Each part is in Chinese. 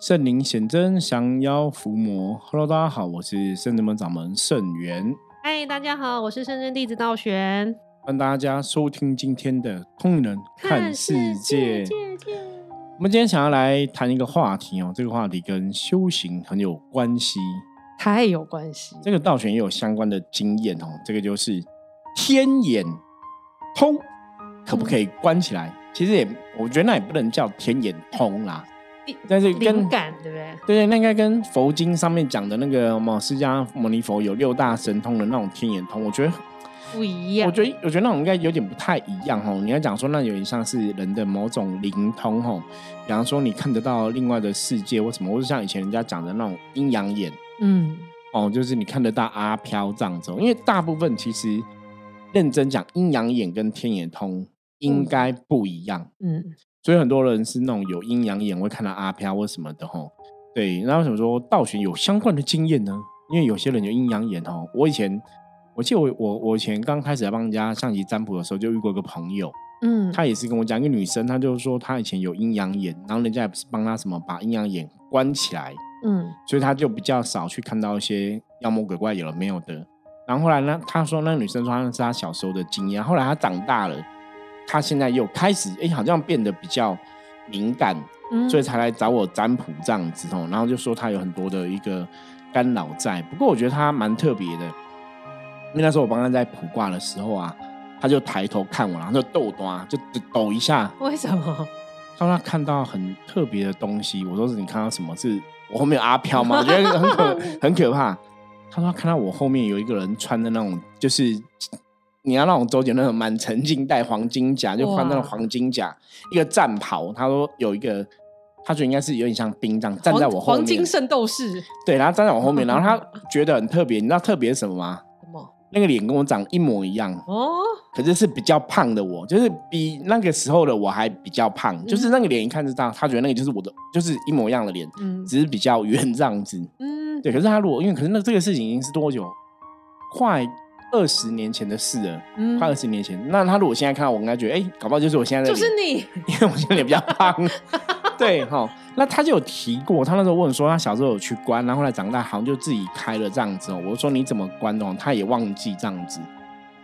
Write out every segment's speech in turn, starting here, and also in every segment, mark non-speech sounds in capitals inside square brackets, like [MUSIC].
圣灵显真，降妖伏魔。Hello，大家好，我是圣真门掌门圣元。嗨，大家好，我是圣真弟子道玄。欢迎大家收听今天的《通灵人看世界》。我们今天想要来谈一个话题哦，这个话题跟修行很有关系，太有关系。这个道玄也有相关的经验哦，这个就是天眼通，可不可以关起来？其实也，我觉得那也不能叫天眼通啦。但是灵感对不对？对那应该跟佛经上面讲的那个什么释迦牟尼佛有六大神通的那种天眼通，我觉得不一样。我觉得我觉得那种应该有点不太一样哦。你要讲说那有点像是人的某种灵通哦，比方说你看得到另外的世界或什么，或者像以前人家讲的那种阴阳眼，嗯，哦，就是你看得到阿飘这样子。因为大部分其实认真讲阴阳眼跟天眼通应该不一样，嗯。所以很多人是那种有阴阳眼会看到阿飘或什么的吼，对。那为什么说道玄有相关的经验呢？因为有些人有阴阳眼哦。我以前我记得我我我以前刚开始来帮人家象棋占卜的时候，就遇过一个朋友，嗯，他也是跟我讲一个女生，她就是说她以前有阴阳眼，然后人家也不是帮她什么把阴阳眼关起来，嗯，所以她就比较少去看到一些妖魔鬼怪有了没有的。然后后来呢，她说那女生说那是她小时候的经验，后来她长大了。他现在又开始哎，好像变得比较敏感，所以才来找我占卜这样子哦。然后就说他有很多的一个干扰在。不过我觉得他蛮特别的，因为那时候我帮他在卜卦的时候啊，他就抬头看我，然后就抖啊，就抖一下。为什么？他说他看到很特别的东西。我说是你看到什么？是我后面有阿飘吗？我觉得很可 [LAUGHS] 很可怕。他说看到我后面有一个人穿的那种，就是。你要那种周杰那种满沉金戴黄金甲，就穿那种黄金甲，一个战袍。他说有一个，他觉得应该是有点像兵这样站在我后面。黄金圣斗士。对，然后站在我后面，[LAUGHS] 然后他觉得很特别。你知道特别什么吗？什么？那个脸跟我长一模一样哦，可是是比较胖的我，就是比那个时候的我还比较胖，就是那个脸一看就知道，他觉得那个就是我的，就是一模一样的脸，嗯，只是比较圆这样子。嗯，对。可是他如果因为可是那这个事情已经是多久？快。二十年前的事了，快二十年前。那他如果现在看到我，应该觉得，哎，搞不好就是我现在的，就是你，[LAUGHS] 因为我现在脸比较胖。[LAUGHS] 对哈，那他就有提过，他那时候问说，他小时候有去关，然后后来长大好像就自己开了这样子哦。我说你怎么关的？他也忘记这样子。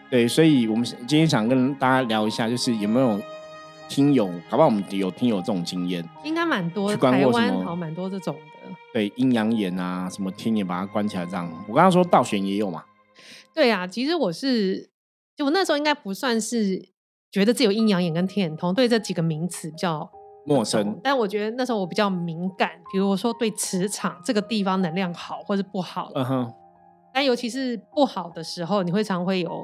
对，所以我们今天想跟大家聊一下，就是有没有听友，搞不好我们有听友这种经验，应该蛮多，台湾好蛮多这种的。对，阴阳眼啊，什么天眼把它关起来这样。我刚刚说道玄也有嘛。对啊，其实我是，就我那时候应该不算是觉得自己有阴阳眼跟天眼通，对这几个名词比较陌生。但我觉得那时候我比较敏感，比如说对磁场这个地方能量好或是不好。嗯哼。但尤其是不好的时候，你会常会有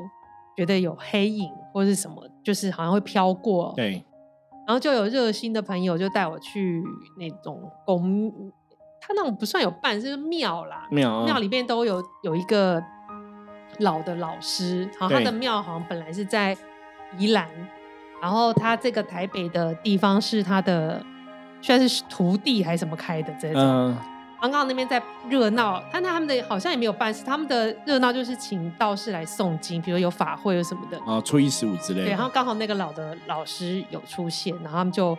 觉得有黑影或是什么，就是好像会飘过。对。然后就有热心的朋友就带我去那种宫，他那种不算有办，是庙啦。庙。庙里面都有有一个。老的老师，好他的庙好像本来是在宜兰，然后他这个台北的地方是他的，算是徒弟还是什么开的这种。刚刚那边在热闹，但他们的好像也没有办事，他们的热闹就是请道士来诵经，比如有法会有什么的。啊，初一十五之类。对，然后刚好那个老的老师有出现，然后他们就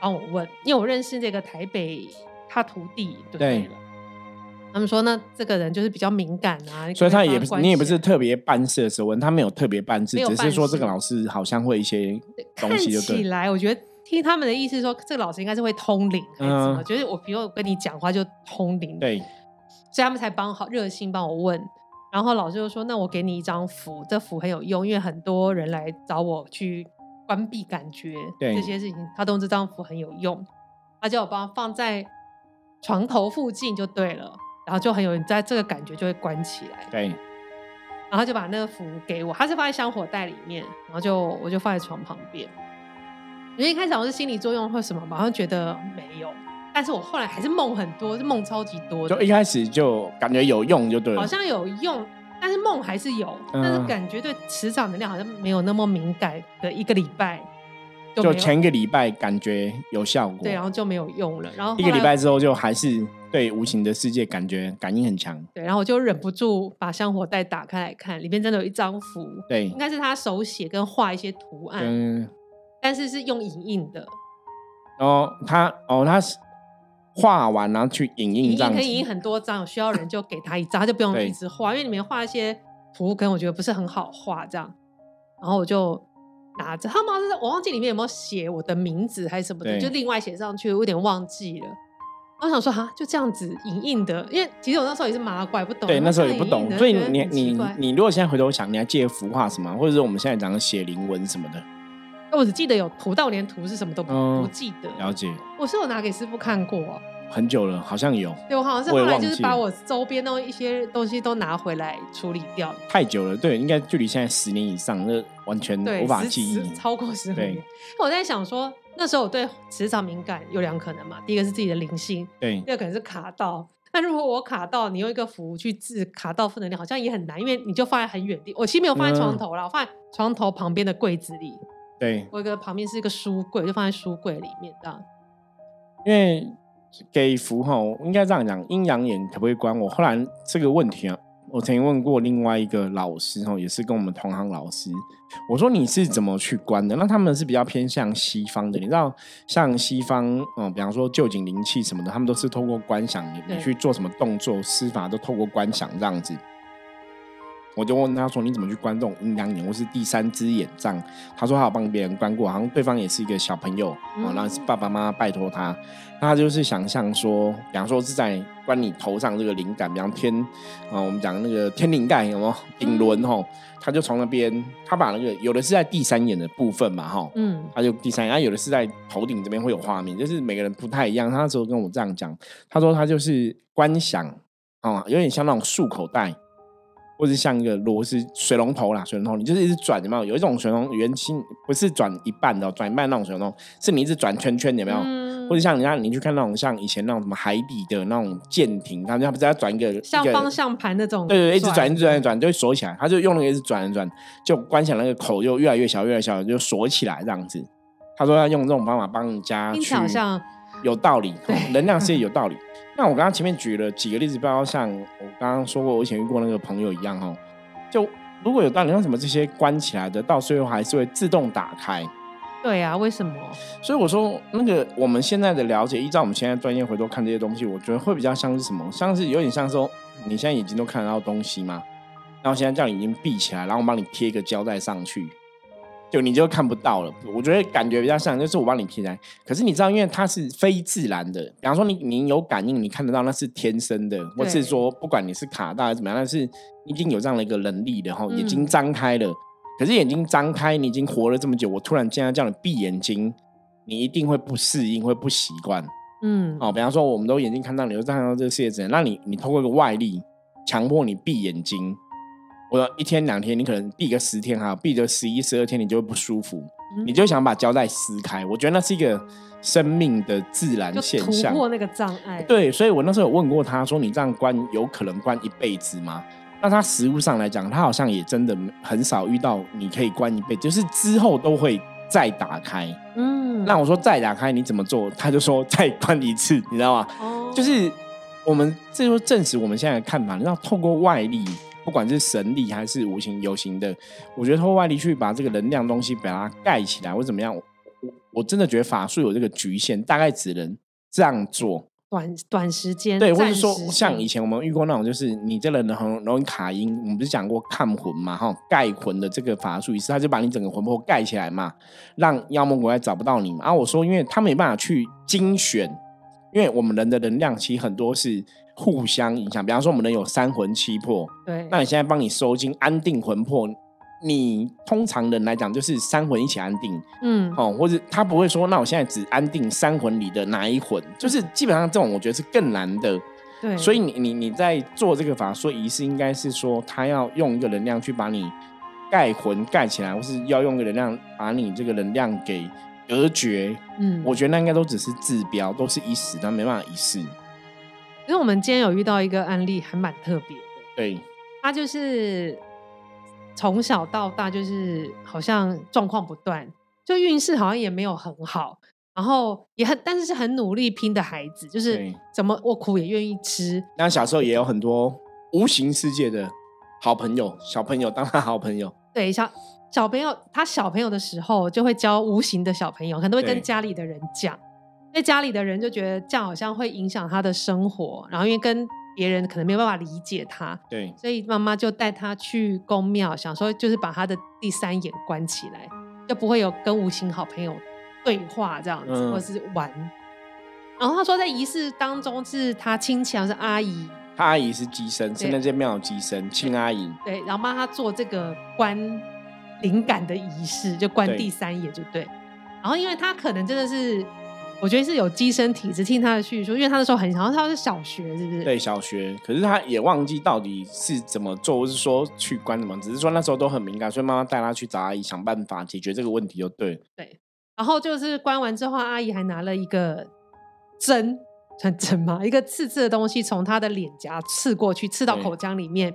帮我问，因为我认识这个台北他徒弟，对。他们说，那这个人就是比较敏感啊，所以他也不是你也不是特别办事的时候问他没有特别办事，只是说这个老师好像会一些东西。看起来，我觉得听他们的意思说，这个老师应该是会通灵还是什么？觉得我比如我跟你讲话就通灵，对，所以他们才帮好热心帮我问。然后老师就说，那我给你一张符，这符很有用，因为很多人来找我去关闭感觉这些事情，他都这张符很有用，他叫我帮放在床头附近就对了。然后就很有人在这个感觉就会关起来，对。然后就把那个符给我，他是放在香火袋里面，然后就我就放在床旁边。因为一开始我是心理作用或什么，好像觉得没有，但是我后来还是梦很多，是梦超级多。就一开始就感觉有用就对了，好像有用，但是梦还是有，但是感觉对磁场能量好像没有那么敏感的一个礼拜，就前一个礼拜感觉有效果，对，然后就没有用了，然后一个礼拜之后就还是。对无形的世界感觉感应很强，对，然后我就忍不住把香火袋打开来看，里面真的有一张符，对，应该是他手写跟画一些图案，嗯，但是是用影印的。哦，他哦，他是画完然后去影印这样，可以影印很多张，有需要人就给他一张，他就不用一直画，因为里面画一些图，可能我觉得不是很好画这样。然后我就拿着，他们好像是我忘记里面有没有写我的名字还是什么的，就另外写上去，我有点忘记了。我想说哈，就这样子隐隐的，因为其实我那时候也是麻怪，不懂。对，那时候也不懂，所以你你你如果现在回头想，你还记得幅画什么，或者是我们现在讲的写灵文什么的？我只记得有图，到连图是什么都不不记得。了解。我是有拿给师傅看过，很久了，好像有。对我好像是后来就是把我周边的一些东西都拿回来处理掉。太久了，对，应该距离现在十年以上，那完全无法记忆。超过十年。我在想说，那时候我对磁场敏感有两可能嘛，第一个是自己的灵性，对，第二可能是卡到。那如果我卡到，你用一个符去治卡到负能量，好像也很难，因为你就放在很远地。我其实没有放在床头啦，我放在床头旁边的柜子里。对，我一个旁边是一个书柜，就放在书柜里面这样。因为给符哈，应该这样讲，阴阳眼可不可以关？我后来这个问题啊，我曾经问过另外一个老师哈，也是跟我们同行老师，我说你是怎么去关的？那他们是比较偏向西方的，你知道，像西方嗯，比方说旧景灵气什么的，他们都是透过观想，你你去做什么动作施法都透过观想这样子。我就问他说：“你怎么去关这种阴阳眼或是第三只眼障？”他说：“他有帮别人关过，好像对方也是一个小朋友哦，然后是爸爸妈妈拜托他。那他就是想象说，比方说是在关你头上这个灵感，比方天啊，我们讲那个天灵盖有没有顶轮吼？他就从那边，他把那个有的是在第三眼的部分嘛哈，嗯，他就第三眼，有的是在头顶这边会有画面，就是每个人不太一样。他那时候跟我这样讲，他说他就是观想啊，有点像那种束口袋。”或者像一个螺丝水龙头啦，水龙头你就是一直转，有没有？有一种水龙圆心，不是转一半的，转一半那种水龙头，是你一直转圈圈，有没有？或者像人家你去看那种像以前那种什么海底的那种舰艇，他们不是要转一个像方向盘那种？对对，一直转一直转一直转就会锁起来，他就用那个一直转一转，就关起来那个口就越来越小越来越小，就锁起来这样子。他说要用这种方法帮你加，听起来好像有道理，能量是有道理。[LAUGHS] 那我刚刚前面举了几个例子，包括像我刚刚说过，我以前遇过那个朋友一样哦，就如果有道理，为什么这些关起来的到最后还是会自动打开？对呀，为什么？所以我说那个我们现在的了解，依照我们现在专业回头看这些东西，我觉得会比较像是什么？像是有点像说你现在眼睛都看得到东西吗？然后现在叫你眼睛闭起来，然后我帮你贴一个胶带上去。就你就看不到了，我觉得感觉比较像，就是我帮你贴在。可是你知道，因为它是非自然的，比方说你你有感应，你看得到那是天生的，或是说不管你是卡大还是怎么样，但是已经有这样的一个能力的哈，眼睛张开了。可是眼睛张开，你已经活了这么久，我突然间要叫你闭眼睛，你一定会不适应，会不习惯。嗯，哦，比方说我们都眼睛看到你，就看到这个世界怎样，那你你通过一个外力强迫你闭眼睛。我一天两天，你可能闭个十天哈，闭个十一十二天，你就会不舒服，你就想把胶带撕开。我觉得那是一个生命的自然现象，突破那个障碍。对，所以我那时候有问过他说：“你这样关有可能关一辈子吗？”那他实物上来讲，他好像也真的很少遇到你可以关一辈子，就是之后都会再打开。嗯，那我说再打开你怎么做？他就说再关一次，你知道吗？哦，就是我们这就证实我们现在的看法，你知道透过外力。不管是神力还是无形有形的，我觉得透过外力去把这个能量东西把它盖起来，或怎么样，我我真的觉得法术有这个局限，大概只能这样做。短短时间，对，或者说像以前我们遇过那种，就是你这人很容易卡音，我们不是讲过看魂嘛，哈，盖魂的这个法术仪式，他就把你整个魂魄盖起来嘛，让妖魔鬼怪找不到你嘛。然后我说，因为他没办法去精选，因为我们人的能量其实很多是。互相影响，比方说我们能有三魂七魄，对，那你现在帮你收精安定魂魄，你通常人来讲就是三魂一起安定，嗯，哦，或者他不会说，那我现在只安定三魂里的哪一魂，就是基本上这种我觉得是更难的，对，所以你你你在做这个法术仪式，应该是说他要用一个能量去把你盖魂盖起来，或是要用一个能量把你这个能量给隔绝，嗯，我觉得那应该都只是治标，都是一时，但没办法一世。因为我们今天有遇到一个案例，还蛮特别的。对，他就是从小到大就是好像状况不断，就运势好像也没有很好，然后也很但是是很努力拼的孩子，就是怎么我苦也愿意吃。那小时候也有很多无形世界的好朋友，小朋友当他好朋友。对，小小朋友他小朋友的时候就会教无形的小朋友，可能会跟家里的人讲。那家里的人就觉得这样好像会影响他的生活，然后因为跟别人可能没有办法理解他，对，所以妈妈就带他去宫庙，想说就是把他的第三眼关起来，就不会有跟无情好朋友对话这样子，或是玩。然后他说在仪式当中是他亲戚还是阿姨？他阿姨是机身，是那间庙的机身，亲阿姨。对，然后帮他做这个关灵感的仪式，就关第三眼，就对。然后因为他可能真的是。我觉得是有机身体质，听他的叙述，因为他那时候很小，他是小学，是不是？对，小学。可是他也忘记到底是怎么做，或是说去关什么，只是说那时候都很敏感，所以妈妈带他去找阿姨想办法解决这个问题，就对。对。然后就是关完之后，阿姨还拿了一个针，算针吗？一个刺刺的东西从他的脸颊刺过去，刺到口腔里面，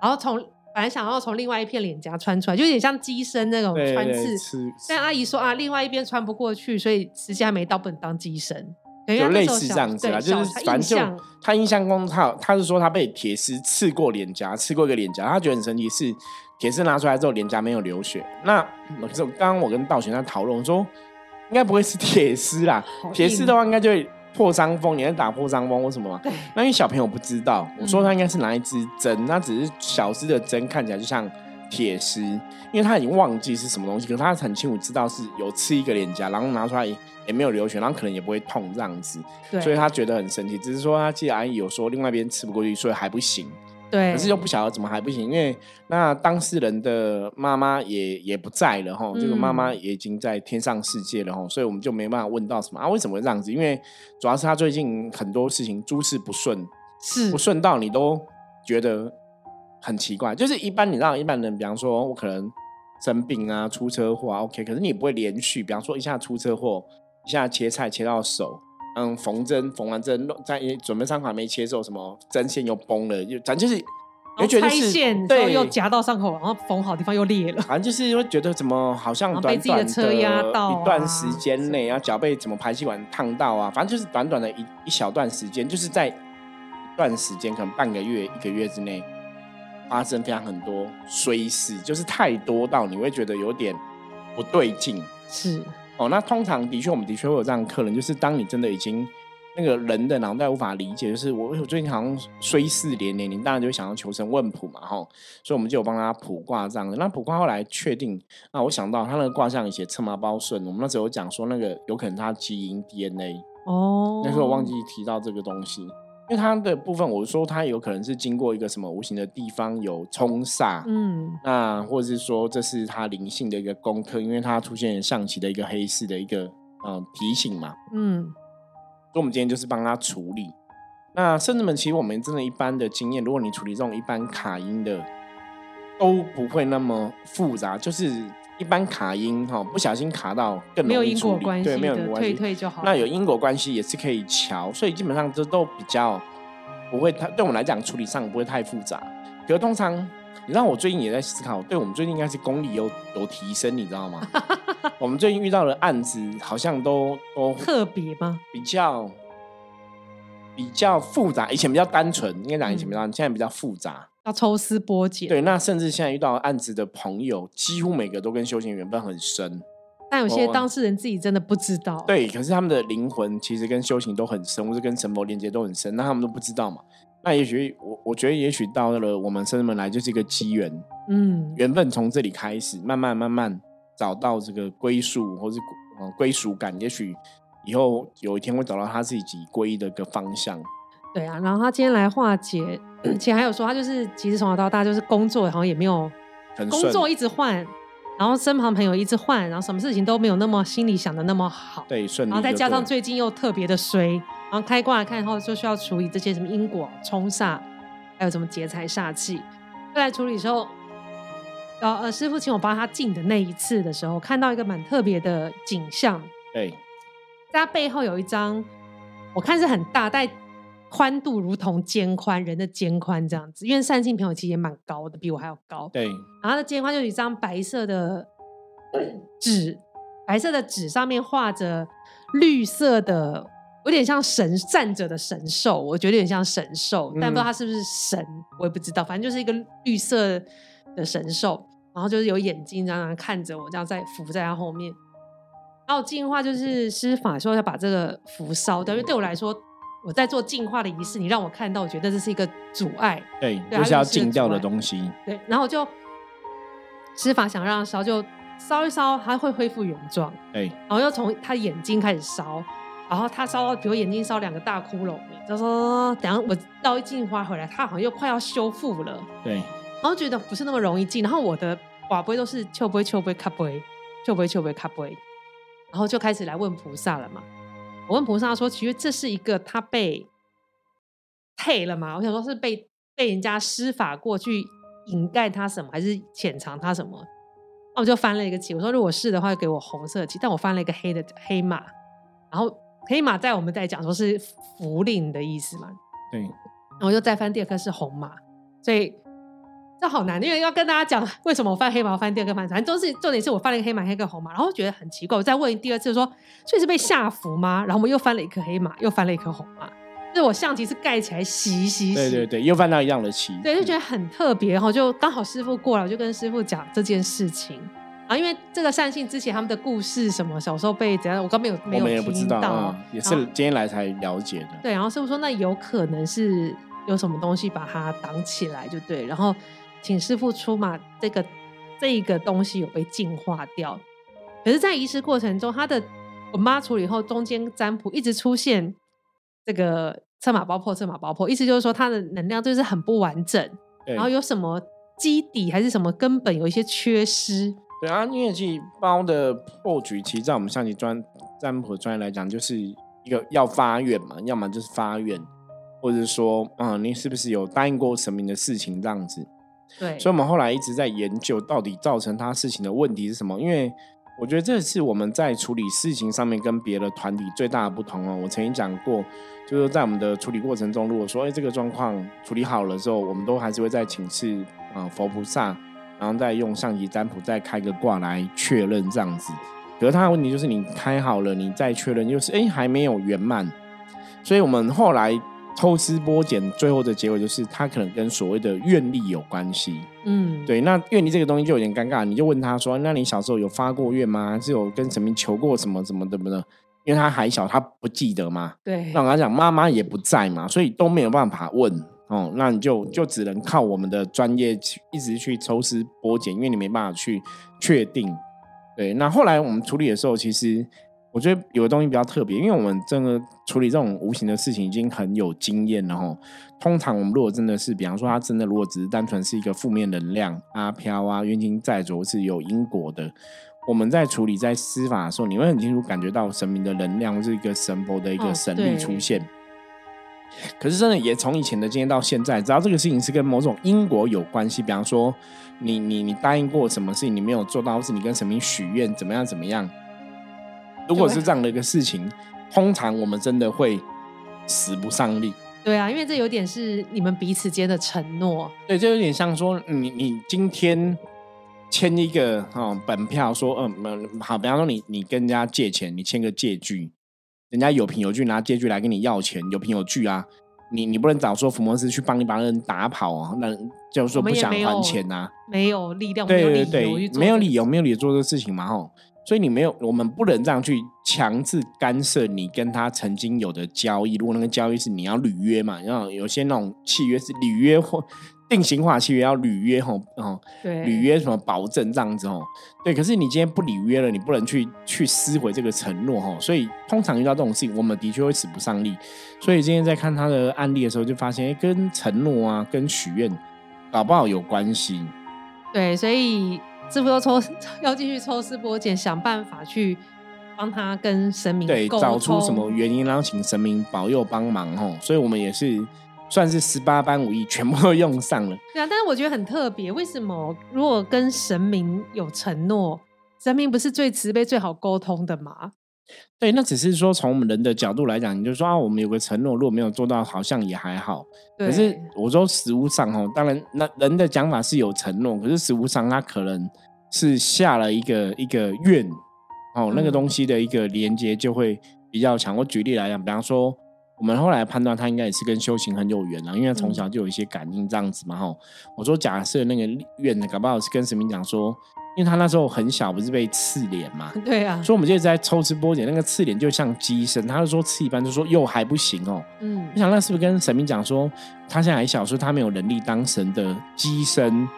然后从。本来想要从另外一片脸颊穿出来，就有点像机身那种穿刺，但阿姨说啊，另外一边穿不过去，所以时间还没到，不能当机身。有类似这样子啦，就是反正就他印象中，他他是说他被铁丝刺过脸颊，刺过一个脸颊，他觉得很神奇，是铁丝拿出来之后脸颊没有流血。那可是刚刚我跟道玄在讨论，我说应该不会是铁丝啦，铁丝的话应该就会。破伤风，你在打破伤风或什么吗？那因为小朋友不知道，我说他应该是拿一支针，那只是小支的针，看起来就像铁丝，因为他已经忘记是什么东西，可是他很清楚知道是有刺一个脸颊，然后拿出来也没有流血，然后可能也不会痛这样子，所以他觉得很神奇。只是说他记得阿姨有说另外一边刺不过去，所以还不行。对，可是又不晓得怎么还不行，因为那当事人的妈妈也也不在了哈，这个妈妈也已经在天上世界了哈，所以我们就没办法问到什么啊？为什么这样子？因为主要是他最近很多事情诸事不顺，是不顺到你都觉得很奇怪。就是一般你让一般人，比方说我可能生病啊、出车祸啊，OK，可是你不会连续，比方说一下出车祸，一下切菜切到手。嗯，缝针缝完针，在准备伤口还没切之后，什么针线又崩了，就咱就是，又觉得是，对，又夹到伤口，然后缝好地方又裂了，反正就是会觉得怎么好像短短的车压到一段时间内，然后脚被怎么排气管烫到啊，反正就是短短的一一小段时间，就是在一段时间，可能半个月、一个月之内，发生非常很多衰事，就是太多到你会觉得有点不对劲，是。哦，那通常的确，我们的确会有这样的客人，就是当你真的已经那个人的脑袋无法理解，就是我我最近好像衰事连连，你当然就想要求神问卜嘛，哈，所以我们就有帮他卜卦这样。那卜卦后来确定，那我想到他那个卦象写策马包顺，我们那时候讲说那个有可能他基因 DNA 哦，那时候我忘记提到这个东西。因为它的部分，我说它有可能是经过一个什么无形的地方有冲煞，嗯，那或者是说这是它灵性的一个功课，因为它出现象棋的一个黑市的一个嗯提醒嘛，嗯，所以我们今天就是帮他处理。那甚至们其实我们真的一般的经验，如果你处理这种一般卡音的，都不会那么复杂，就是。一般卡音哈，不小心卡到更容易处理，对，没有因果关系，退退就好。那有因果关系也是可以调，所以基本上这都比较不会太，对我们来讲处理上不会太复杂。可是通常，你知道我最近也在思考，对我们最近应该是功力有有提升，你知道吗？[LAUGHS] 我们最近遇到的案子好像都都 [LAUGHS] 特别吗？比较比较复杂，以前比较单纯，应该讲以前比较，现在比较复杂。要抽丝剥茧，对，那甚至现在遇到案子的朋友，几乎每个都跟修行缘分很深，但有些当事人自己真的不知道。对，可是他们的灵魂其实跟修行都很深，或者跟神佛连接都很深，那他们都不知道嘛？那也许我我觉得，也许到了我们生门来就是一个机缘，嗯，缘分从这里开始，慢慢慢慢找到这个归宿或是归属感，也许以后有一天会找到他自己归的一个方向。对啊，然后他今天来化解，且还有说他就是其实从小到大就是工作好像也没有工作一直换，然后身旁朋友一直换，然后什么事情都没有那么心里想的那么好，对顺利，然后再加上最近又特别的衰，然后开卦来看后就需要处理这些什么因果冲煞，还有什么劫财煞气，在处理的时候，呃呃师傅请我帮他进的那一次的时候，看到一个蛮特别的景象，对，在他背后有一张，我看是很大，但。宽度如同肩宽，人的肩宽这样子，因为善信朋友其实也蛮高的，比我还要高。对，然后的肩宽就有一张白色的纸，白色的纸上面画着绿色的，有点像神站着的神兽，我觉得有点像神兽，但不知道它是不是神，我也不知道，反正就是一个绿色的神兽，然后就是有眼睛这样看着我，这样在伏在他后面。然后进化就是施法说要把这个符烧掉，因为对我来说，我在做净化的仪式，你让我看到，我觉得这是一个阻碍，对，就是要净掉的东西。对，然后就施法想让烧，就烧一烧，它会恢复原状。对，然后又从他眼睛开始烧，然后他烧到，比如眼睛烧两个大窟窿了，就说等下我倒一净化回来，他好像又快要修复了。对，然后觉得不是那么容易进，然后我的瓦杯都是秋杯秋杯卡杯，秋杯秋杯卡杯。然后就开始来问菩萨了嘛。我问菩萨说：“其实这是一个他被配了吗？我想说是被被人家施法过去掩盖他什么，还是潜藏他什么？”那我就翻了一个旗，我说：“如果是的话，给我红色旗。”但我翻了一个黑的黑马，然后黑马在我们在讲说是福令的意思嘛。对。然后就再翻第二颗是红马，所以。这好难，因为要跟大家讲为什么我犯黑马犯第二个翻，反正都是重点是我犯了一个黑马，黑个红马，然后觉得很奇怪。我再问第二次说，所以是被下符吗？然后我们又翻了一颗黑马，又翻了一颗红马，就是我象棋是盖起来洗洗洗，对对对，又翻到一样的棋，对，就觉得很特别。然后就刚好师傅过来，我就跟师傅讲这件事情。然后因为这个善信之前他们的故事什么小时候被怎样，我刚没有没有听到，也是今天来才了解的。对，然后师傅说那有可能是有什么东西把它挡起来，就对，然后。请师傅出马，这个这一个东西有被净化掉，可是，在仪式过程中，他的我妈处理后，中间占卜一直出现这个策马爆破，策马爆破，意思就是说，他的能量就是很不完整，然后有什么基底还是什么根本有一些缺失。对啊，音乐器包的破局，其实在我们象棋专占卜专业来讲，就是一个要发愿嘛，要么就是发愿，或者说，嗯，你是不是有答应过神明的事情这样子。对，所以我们后来一直在研究，到底造成他事情的问题是什么？因为我觉得这是我们在处理事情上面跟别的团体最大的不同哦。我曾经讲过，就是在我们的处理过程中，如果说哎这个状况处理好了之后，我们都还是会再请示啊佛菩萨，然后再用上级占卜再开个卦来确认这样子。可是他的问题就是你开好了，你再确认又是哎还没有圆满，所以我们后来。抽丝剥茧，最后的结果就是他可能跟所谓的愿力有关系。嗯，对。那愿力这个东西就有点尴尬，你就问他说：“那你小时候有发过愿吗？是有跟神明求过什么什么的不的？”因为他还小，他不记得嘛。对。那我跟他讲，妈妈也不在嘛，所以都没有办法问哦。那你就就只能靠我们的专业去一直去抽丝剥茧，因为你没办法去确定。对。那后来我们处理的时候，其实。我觉得有的东西比较特别，因为我们真的处理这种无形的事情已经很有经验了哈。通常我们如果真的是，比方说他真的如果只是单纯是一个负面能量阿飘啊、冤亲债主是有因果的，我们在处理在司法的时候，你会很清楚感觉到神明的能量是一个神佛的一个神力出现。可是真的也从以前的经验到现在，只要这个事情是跟某种因果有关系，比方说你你你答应过什么事情你没有做到，或是你跟神明许愿怎么样怎么样。如果是这样的一个事情，通常我们真的会使不上力。对啊，因为这有点是你们彼此间的承诺。对，就有点像说，你你今天签一个哦本票，说嗯好，比方说你你跟人家借钱，你签个借据，人家有凭有据拿借据来跟你要钱，有凭有据啊，你你不能找说福摩斯去帮你把人打跑啊，那就是说不想还钱呐，没有力量，对对对，没有理由，没有理由做这个事情嘛，吼。所以你没有，我们不能这样去强制干涉你跟他曾经有的交易。如果那个交易是你要履约嘛，然后有些那种契约是履约或定型化契约要履约吼，哦，对，履约什么保证这样子吼，对。可是你今天不履约了，你不能去去撕毁这个承诺吼。所以通常遇到这种事情，我们的确会使不上力。所以今天在看他的案例的时候，就发现跟承诺啊，跟许愿搞不好有关系。对，所以。师傅要抽，要继续抽丝剥茧，想办法去帮他跟神明对找出什么原因，然后请神明保佑帮忙哦。所以我们也是算是十八般武艺全部都用上了。对啊，但是我觉得很特别，为什么如果跟神明有承诺，神明不是最慈悲、最好沟通的吗？对，那只是说从我们人的角度来讲，你就说啊，我们有个承诺，如果没有做到，好像也还好。可是我说实物上哦，当然那人的讲法是有承诺，可是实物上他可能是下了一个一个愿哦，那个东西的一个连接就会比较强。我举例来讲，比方说我们后来判断他应该也是跟修行很有缘了，因为从小就有一些感应这样子嘛。吼，我说假设那个愿搞不好是跟神明讲说，因为他那时候很小，不是被刺脸嘛？[LAUGHS] 对啊。所以我们就在抽丝剥茧，那个刺脸就像鸡身，他就说刺一般，就说又还不行哦。嗯。我想那是不是跟神明讲说，他现在还小，说他没有能力当神的鸡身？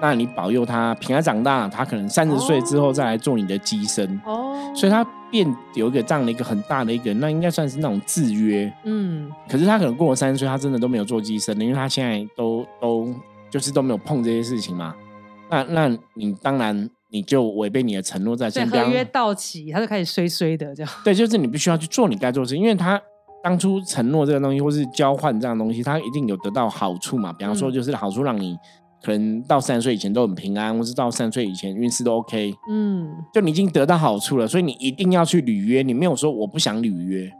那你保佑他平安长大，他可能三十岁之后再来做你的机身哦，所以他变有一个这样的一个很大的一个，那应该算是那种制约，嗯。可是他可能过了三十岁，他真的都没有做机身了，因为他现在都都就是都没有碰这些事情嘛。那那你当然你就违背你的承诺，在先合约到期，他就开始衰衰的这样。对，就是你必须要去做你该做的事，因为他当初承诺这个东西，或是交换这样东西，他一定有得到好处嘛。比方说，就是好处让你。可能到三十岁以前都很平安，或是到三十岁以前运势都 OK。嗯，就你已经得到好处了，所以你一定要去履约。你没有说我不想履约，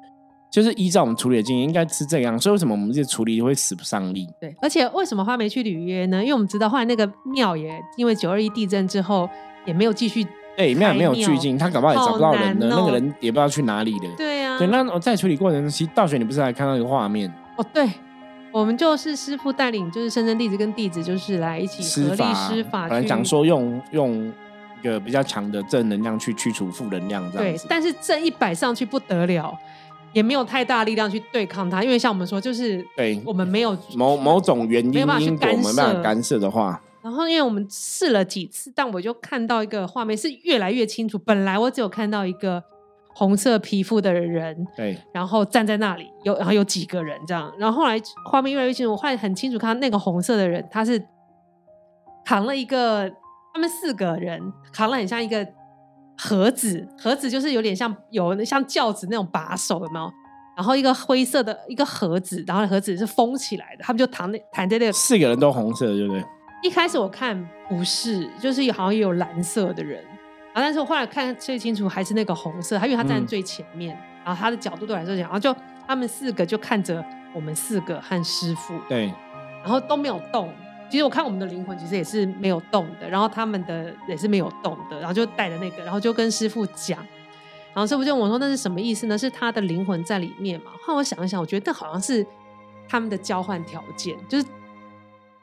就是依照我们处理的经验，应该是这样。所以为什么我们这处理会使不上力？对，而且为什么花没去履约呢？因为我们知道后来那个庙也因为九二一地震之后也没有继续，对，庙也没有聚进，他搞不好也找不到人呢。那个人也不知道去哪里了。对啊，对，那我在处理过程中，其实道玄，你不是还看到一个画面？哦，对。我们就是师傅带领，就是深圳弟子跟弟子，就是来一起合力施法。本来讲说用用一个比较强的正能量去驱除负能量，这样对。但是正一摆上去不得了，也没有太大力量去对抗它，因为像我们说，就是对我们没有某某种原因没有办法去干涉干涉的话。然后因为我们试了几次，但我就看到一个画面是越来越清楚。本来我只有看到一个。红色皮肤的人，对，然后站在那里，有然后有几个人这样，然后后来画面越来越清楚，我后来很清楚看到那个红色的人，他是扛了一个，他们四个人扛了很像一个盒子，盒子就是有点像有像轿子那种把手，有没有？然后一个灰色的一个盒子，然后盒子是封起来的，他们就躺那躺在那个四个人都红色，对不对？一开始我看不是，就是好像也有蓝色的人。啊！但是我后来看最清楚还是那个红色，他因为他站在最前面，然后他的角度对我来说讲，然后就他们四个就看着我们四个和师傅，对，然后都没有动。其实我看我们的灵魂其实也是没有动的，然后他们的也是没有动的，然后就带着那个，然后就跟师傅讲，然后师傅就问我说：“那是什么意思呢？是他的灵魂在里面嘛？”后来我想一想，我觉得好像是他们的交换条件，就是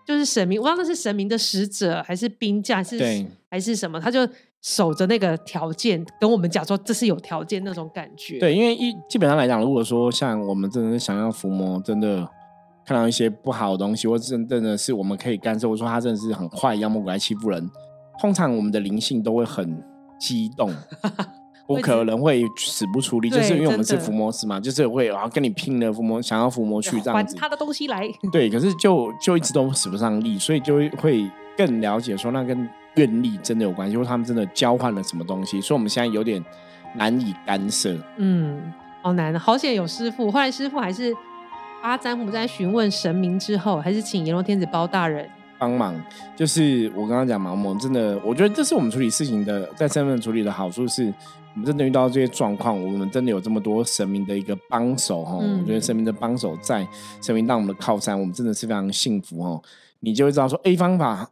就是神明，我不知道那是神明的使者还是兵将，是还是什么，他就。守着那个条件，跟我们讲说这是有条件那种感觉。对，因为一基本上来讲，如果说像我们真的是想要伏魔，真的看到一些不好的东西，或真真的是我们可以干涉，或者说他真的是很坏，妖魔鬼怪欺负人，通常我们的灵性都会很激动，[LAUGHS] 我可能会死不出力，就是因为我们是伏魔师嘛，就是会然后跟你拼了伏魔，想要伏魔去这样子，他的东西来。[LAUGHS] 对，可是就就一直都使不上力，所以就会更了解说那跟。愿力真的有关系，或他们真的交换了什么东西，所以我们现在有点难以干涉。嗯，好难，好险有师傅。后来师傅还是阿占卜在询问神明之后，还是请阎罗天子包大人帮忙。就是我刚刚讲嘛，我们真的，我觉得这是我们处理事情的，在身份处理的好处是，我们真的遇到这些状况，我们真的有这么多神明的一个帮手哈。我觉得神明的帮手在，神明当我们的靠山，我们真的是非常幸福哦。你就会知道说 A 方法。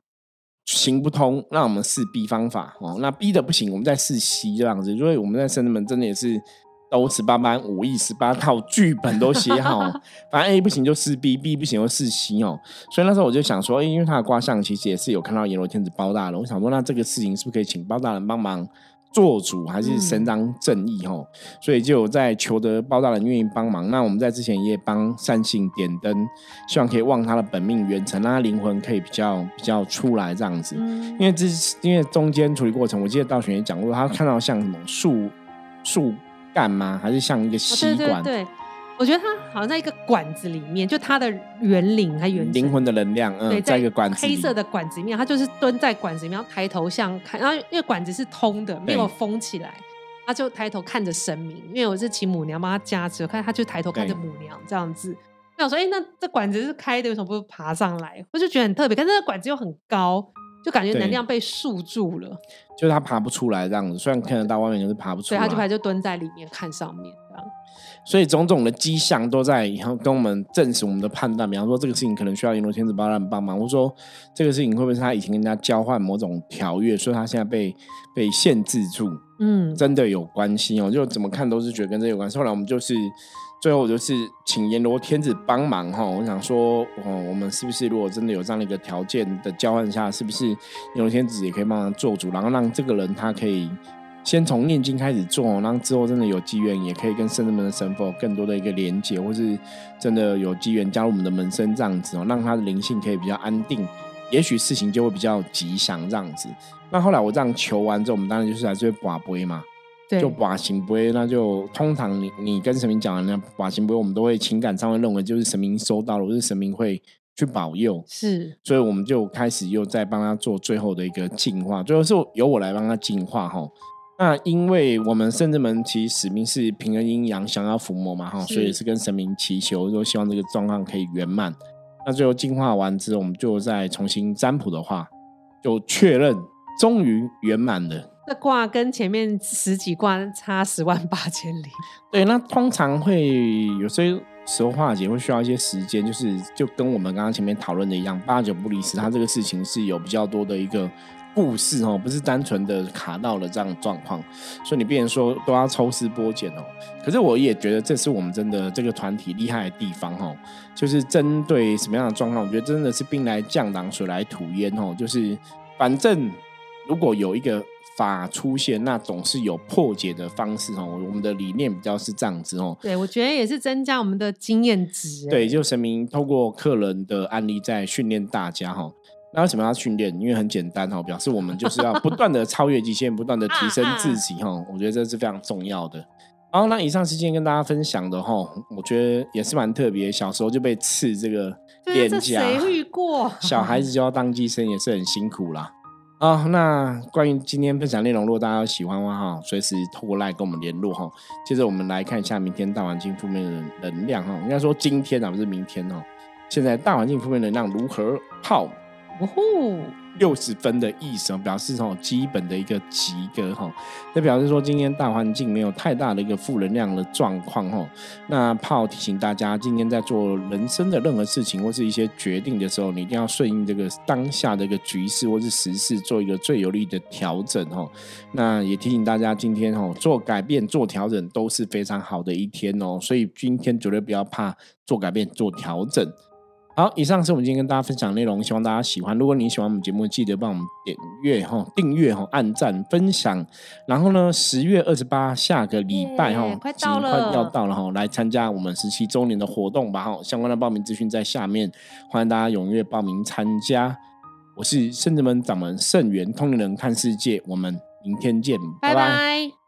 行不通，那我们试 B 方法哦。那 B 的不行，我们再试 C 这样子。因为我们在生人们真的也是都十八般武艺，十八套剧本都写好。[LAUGHS] 反正 A 不行就试 B，B 不行就试 C 哦。所以那时候我就想说，哎，因为他的卦象其实也是有看到阎罗天子包大人，我想说，那这个事情是不是可以请包大人帮忙？做主还是伸张正义哦，所以就在求得包大人愿意帮忙。那我们在之前也帮善信点灯，希望可以望他的本命元辰，让他灵魂可以比较比较出来这样子。因为这因为中间处理过程，我记得道玄也讲过，他看到像什么树树干吗？还是像一个吸管？对。我觉得他好像在一个管子里面，就他的元灵还元灵魂的能量，嗯，在一个管子黑色的管子里面，他就是蹲在管子里面，抬头向看，然后因为管子是通的，没有封起来，他就抬头看着神明。因为我是请母娘帮他加持，我看他就抬头看着母娘这样子。我想说，哎，那这管子是开的，为什么不爬上来？我就觉得很特别，可是那管子又很高。就感觉能量被束住了，就是他爬不出来这样子。虽然看得到外面，可是爬不出来。所以他就还就蹲在里面看上面这样。所以种种的迹象都在然后跟我们证实我们的判断。比方说，这个事情可能需要阎罗天子帮他们帮忙，或者说这个事情会不会是他以前跟人家交换某种条约，所以他现在被被限制住？嗯，真的有关系哦。就怎么看都是觉得跟这有关系。后来我们就是最后我就是请阎罗天子帮忙哈，我想说，哦，我们是不是如果真的有这样的一个条件的交换下，是不是阎罗天子也可以帮忙做主，然后让这个人他可以先从念经开始做，然后之后真的有机缘，也可以跟圣人们的神佛更多的一个连接，或是真的有机缘加入我们的门生这样子哦，让他的灵性可以比较安定，也许事情就会比较吉祥这样子。那后来我这样求完之后，我们当然就是来这边把杯嘛。就把行杯，那就通常你你跟神明讲的那把行杯，我们都会情感上会认为就是神明收到了，或是神明会去保佑。是，所以我们就开始又在帮他做最后的一个净化，最后是由我来帮他净化哈。那因为我们圣至门其实使命是平衡阴阳，想要伏魔嘛哈，所以是跟神明祈求，说希望这个状况可以圆满。那最后净化完之后，我们就再重新占卜的话，就确认终于圆满了。这卦跟前面十几卦差十万八千里。对，那通常会有些时候化解会需要一些时间，就是就跟我们刚刚前面讨论的一样，八九不离十。它这个事情是有比较多的一个故事哦，不是单纯的卡到了这样状况，所以你变成说都要抽丝剥茧哦。可是我也觉得这是我们真的这个团体厉害的地方哦，就是针对什么样的状况，我觉得真的是兵来将挡，水来土掩哦，就是反正如果有一个。法出现，那总是有破解的方式哦。我们的理念比较是这样子哦。对，我觉得也是增加我们的经验值。对，就神明透过客人的案例在训练大家哈。那为什么要训练？因为很简单哈，表示我们就是要不断的超越极限，不断的提升自己哈。[LAUGHS] 我觉得这是非常重要的。好，那以上是今天跟大家分享的哈，我觉得也是蛮特别。小时候就被刺这个脸颊，谁遇过？[LAUGHS] 小孩子就要当医生，也是很辛苦啦。啊，那关于今天分享内容，如果大家有喜欢的话，哈，随时透过 LINE 跟我们联络哈。接着我们来看一下明天大环境负面的能量哈，应该说今天啊，不是明天哦。现在大环境负面能量如何泡？呜呼！六十分的意思，表示哈基本的一个及格哈，那表示说今天大环境没有太大的一个负能量的状况哈。那炮提醒大家，今天在做人生的任何事情或是一些决定的时候，你一定要顺应这个当下的一个局势或是时事，做一个最有利的调整哈。那也提醒大家，今天哈做改变、做调整都是非常好的一天哦，所以今天绝对不要怕做改变、做调整。好，以上是我们今天跟大家分享的内容，希望大家喜欢。如果你喜欢我们节目，记得帮我们点阅哈、订阅哈、按赞、分享。然后呢，十月二十八下个礼拜哈，快到了，快要到了哈，来参加我们十七周年的活动吧哈。相关的报名资讯在下面，欢迎大家踊跃报名参加。我是圣子门掌门圣元通灵人看世界，我们明天见，拜拜。